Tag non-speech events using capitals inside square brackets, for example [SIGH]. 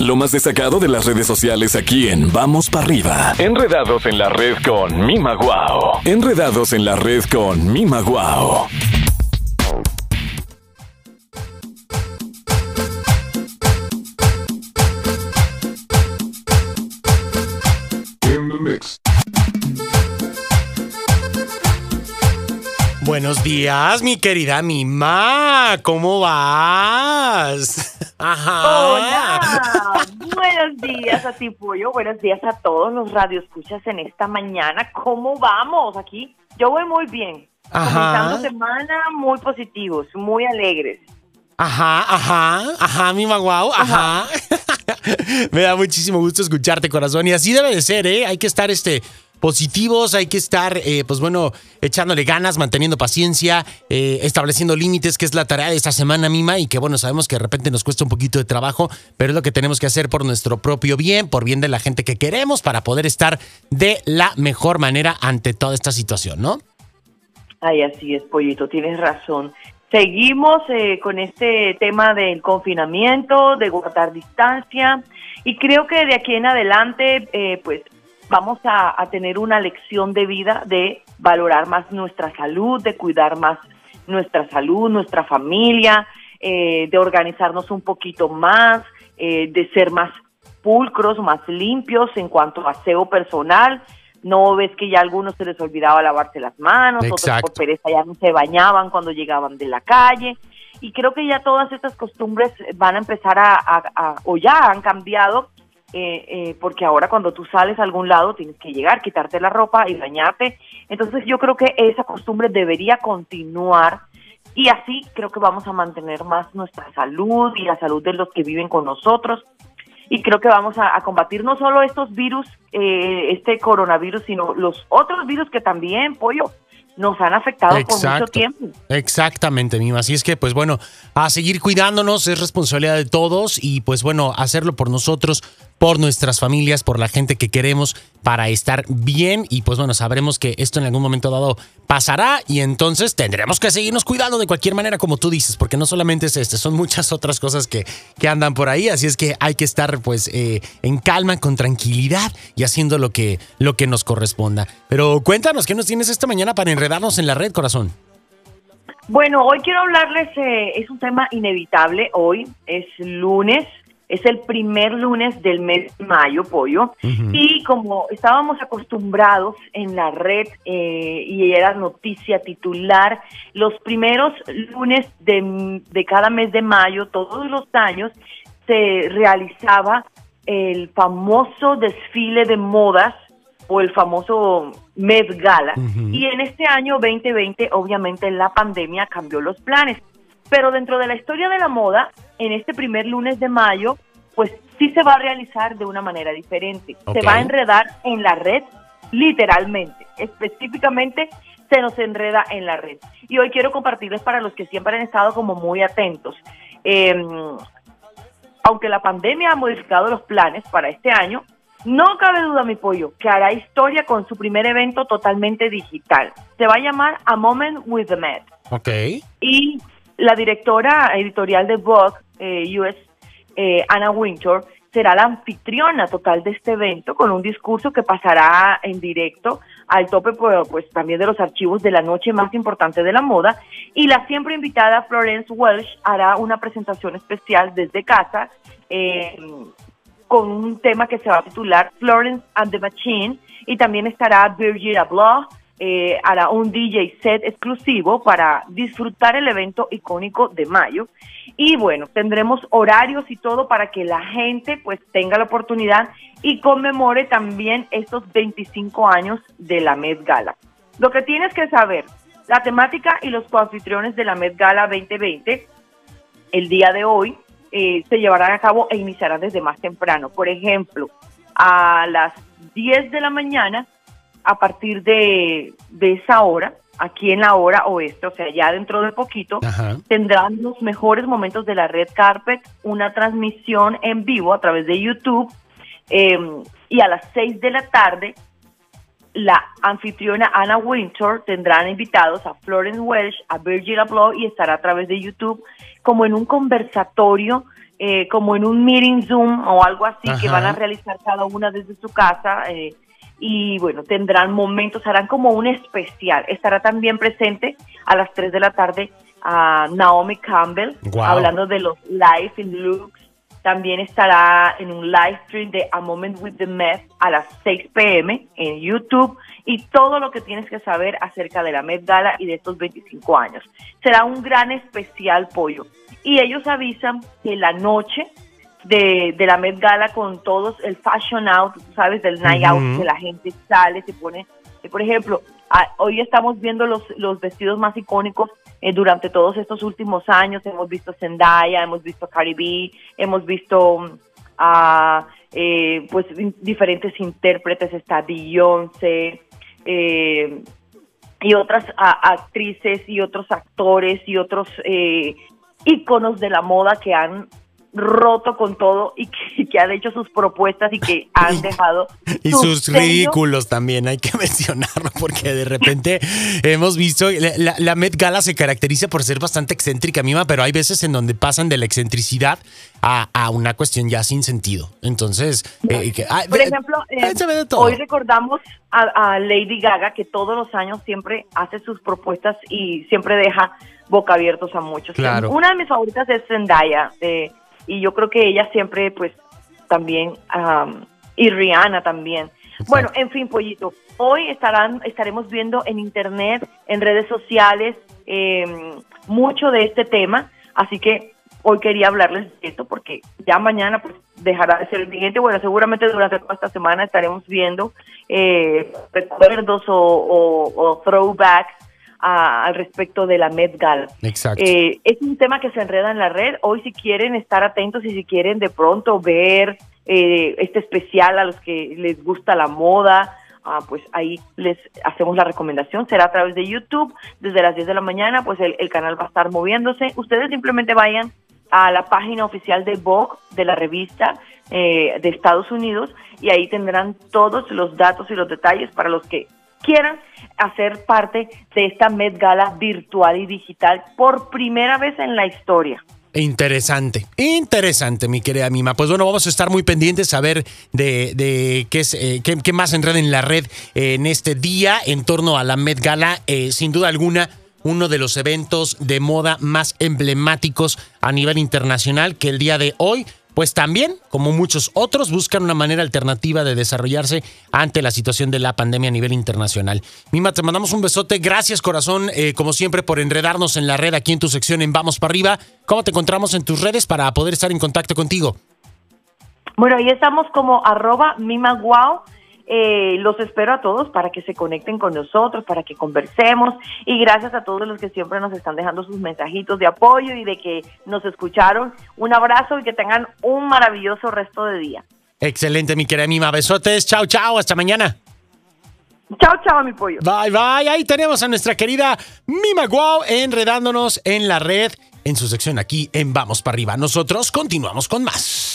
Lo más destacado de las redes sociales aquí en Vamos para arriba. Enredados en la red con Mima Guau. Enredados en la red con Mima Guau. Buenos días, mi querida Mima. ¿Cómo vas? Ajá. Hola. Buenos días a ti, Pollo. Buenos días a todos los radioescuchas en esta mañana. ¿Cómo vamos? Aquí yo voy muy bien. Ajá. Comenzando semana muy positivos, muy alegres. Ajá, ajá, ajá, Mima Guau, ajá. [LAUGHS] Me da muchísimo gusto escucharte, corazón. Y así debe de ser, ¿eh? Hay que estar este positivos, hay que estar, eh, pues bueno, echándole ganas, manteniendo paciencia, eh, estableciendo límites, que es la tarea de esta semana, Mima, y que bueno, sabemos que de repente nos cuesta un poquito de trabajo, pero es lo que tenemos que hacer por nuestro propio bien, por bien de la gente que queremos, para poder estar de la mejor manera ante toda esta situación, ¿no? Ay, así es, Pollito, tienes razón. Seguimos eh, con este tema del confinamiento, de guardar distancia, y creo que de aquí en adelante, pues vamos a, tener una lección de vida de valorar más nuestra salud, de cuidar más nuestra salud, nuestra familia, eh, de organizarnos un poquito más, eh, de ser más pulcros, más limpios en cuanto a aseo personal. No ves que ya a algunos se les olvidaba lavarse las manos, otros por pereza ya no se bañaban cuando llegaban de la calle. Y creo que ya todas estas costumbres van a empezar a o ya han cambiado eh, eh, porque ahora cuando tú sales a algún lado tienes que llegar, quitarte la ropa y bañarte. Entonces yo creo que esa costumbre debería continuar y así creo que vamos a mantener más nuestra salud y la salud de los que viven con nosotros. Y creo que vamos a, combatir no solo estos virus, eh, este coronavirus, sino los otros virus que también, pollo, nos han afectado por mucho tiempo. Exactamente, Mima. Así es que, pues bueno, a seguir cuidándonos es responsabilidad de todos y pues bueno, hacerlo por nosotros, por nuestras familias, por la gente que queremos para estar bien y pues bueno, sabremos que esto en algún momento dado pasará y entonces tendremos que seguirnos cuidando de cualquier manera como tú dices, porque no solamente es este, son muchas otras cosas que, que andan por ahí, así es que hay que estar pues eh, en calma, con tranquilidad y haciendo lo que, lo que nos corresponda. Pero cuéntanos, ¿qué nos tienes esta mañana para enredarnos en la red, corazón? Bueno, hoy quiero hablarles, eh, es un tema inevitable, hoy es lunes, es el primer lunes del mes de mayo, pollo. Y como estábamos acostumbrados en la red eh, y era noticia titular, los primeros lunes de, de cada mes de mayo, todos los años, se realizaba el famoso desfile de modas o el famoso Met Gala. Y en este año 2020, obviamente, la pandemia cambió los planes. Pero dentro de la historia de la moda, en este primer lunes de mayo, pues sí se va a realizar de una manera diferente. Se va a enredar en la red, literalmente. Específicamente se nos enreda en la red. Y hoy quiero compartirles para los que siempre han estado como muy atentos. Em, aunque la pandemia ha modificado los planes para este año, no cabe duda, mi pollo, que hará historia con su primer evento totalmente digital. Se va a llamar A Moment with the Met. Ok. Y la directora editorial de Vogue eh, US, eh, Anna Winter, será la anfitriona total de este evento con un discurso que pasará en directo al tope pues, pues, también de los archivos de la noche más importante de la moda. Y la siempre invitada Florence Welsh hará una presentación especial desde casa eh, con un tema que se va a titular Florence and the Machine y también estará Virgil Abloh, eh, hará un DJ set exclusivo para disfrutar el evento icónico de mayo. Y bueno, tendremos horarios y todo para que la gente pues tenga la oportunidad y conmemore también estos 25 años de la Met Gala. Lo que tienes que saber, la temática y los coanfitriones de la Met Gala 2020, el día de hoy, eh, se llevarán a cabo e iniciarán desde más temprano. Por ejemplo, a las 10 de la mañana, a partir de, esa hora, aquí en la hora oeste, o sea, ya dentro de poquito, tendrán los mejores momentos de la red carpet, una transmisión en vivo a través de YouTube, em, y a las 6 de la tarde la anfitriona Anna Winter tendrán invitados a Florence Welsh, a Virgil Abloh y estará a través de YouTube como en un conversatorio eh, como en un meeting Zoom o algo así que van a realizar cada una desde su casa. Eh, y bueno, tendrán momentos, harán como un especial. Estará también presente a las 3 de la tarde a Naomi Campbell, hablando de los Life in Looks. También estará en un live stream de A Moment with the Met a las 6 pm en YouTube y todo lo que tienes que saber acerca de la Met Gala y de estos 25 años. Será un gran especial pollo. Y ellos avisan que la noche de, de, la Met Gala con todos el fashion out, sabes, del night out, que la gente sale, se pone, eh, por ejemplo, hoy estamos viendo los, los vestidos más icónicos eh, durante todos estos últimos años, hemos visto Zendaya, hemos visto Cardi B, hemos visto mm, a eh, pues diferentes intérpretes, está Beyoncé, y otras actrices y otros actores y otros íconos de la moda que han roto con todo y que, [LAUGHS] han hecho sus propuestas y que han dejado. y sus ridículos también, hay que [LAUGHS] mencionarlo, porque de repente hemos visto, la, Met Gala se caracteriza por ser bastante excéntrica, Mima, pero hay veces en donde pasan de la excentricidad a, una cuestión ya sin sentido. Entonces, eh, ah, por ejemplo, eh, hoy recordamos a, Lady Gaga que todos los años siempre hace sus propuestas y siempre deja boca abiertos a muchos. Una de mis favoritas es Zendaya, de y yo creo que ella siempre, pues, también, y Rihanna también. Bueno, en fin, Pollito, hoy estarán, estaremos viendo en internet, en redes sociales, em, mucho de este tema, así que hoy quería hablarles de esto porque ya mañana pues dejará de ser el siguiente, bueno, seguramente durante toda esta semana estaremos viendo eh, recuerdos o, o throwbacks al respecto de la Met Gala. Exacto. Eh, es un tema que se enreda en la red. Hoy si quieren estar atentos y si quieren de pronto ver eh, este especial a los que les gusta la moda, ah, pues ahí les hacemos la recomendación. Será a través de YouTube desde las 10 de la mañana, pues el, canal va a estar moviéndose. Ustedes simplemente vayan a la página oficial de Vogue, de la revista eh, de Estados Unidos, y ahí tendrán todos los datos y los detalles para los que quieran hacer parte de esta Met Gala virtual y digital por primera vez en la historia. Interesante, interesante, mi querida Mima. Pues bueno, vamos a estar muy pendientes a ver de, qué, es, eh, qué, más enreda en la red en este día en torno a la Met Gala. Eh, sin duda alguna, uno de los eventos de moda más emblemáticos a nivel internacional que el día de hoy pues también, como muchos otros, buscan una manera alternativa de desarrollarse ante la situación de la pandemia a nivel internacional. Mima, te mandamos un besote. Gracias, corazón, eh, como siempre, por enredarnos en la red aquí en tu sección en Vamos para arriba. ¿Cómo te encontramos en tus redes para poder estar en contacto contigo? Bueno, ahí estamos como arroba mimaguau eh, los espero a todos para que se conecten con nosotros, para que conversemos y gracias a todos los que siempre nos están dejando sus mensajitos de apoyo y de que nos escucharon. Un abrazo y que tengan un maravilloso resto de día. Excelente, mi querida Mima. Besotes. Chao, chao. Hasta mañana. Chao, chao, mi pollo. Bye, bye. Ahí tenemos a nuestra querida Mima Guau enredándonos en la red en su sección aquí en Vamos para arriba. Nosotros continuamos con más.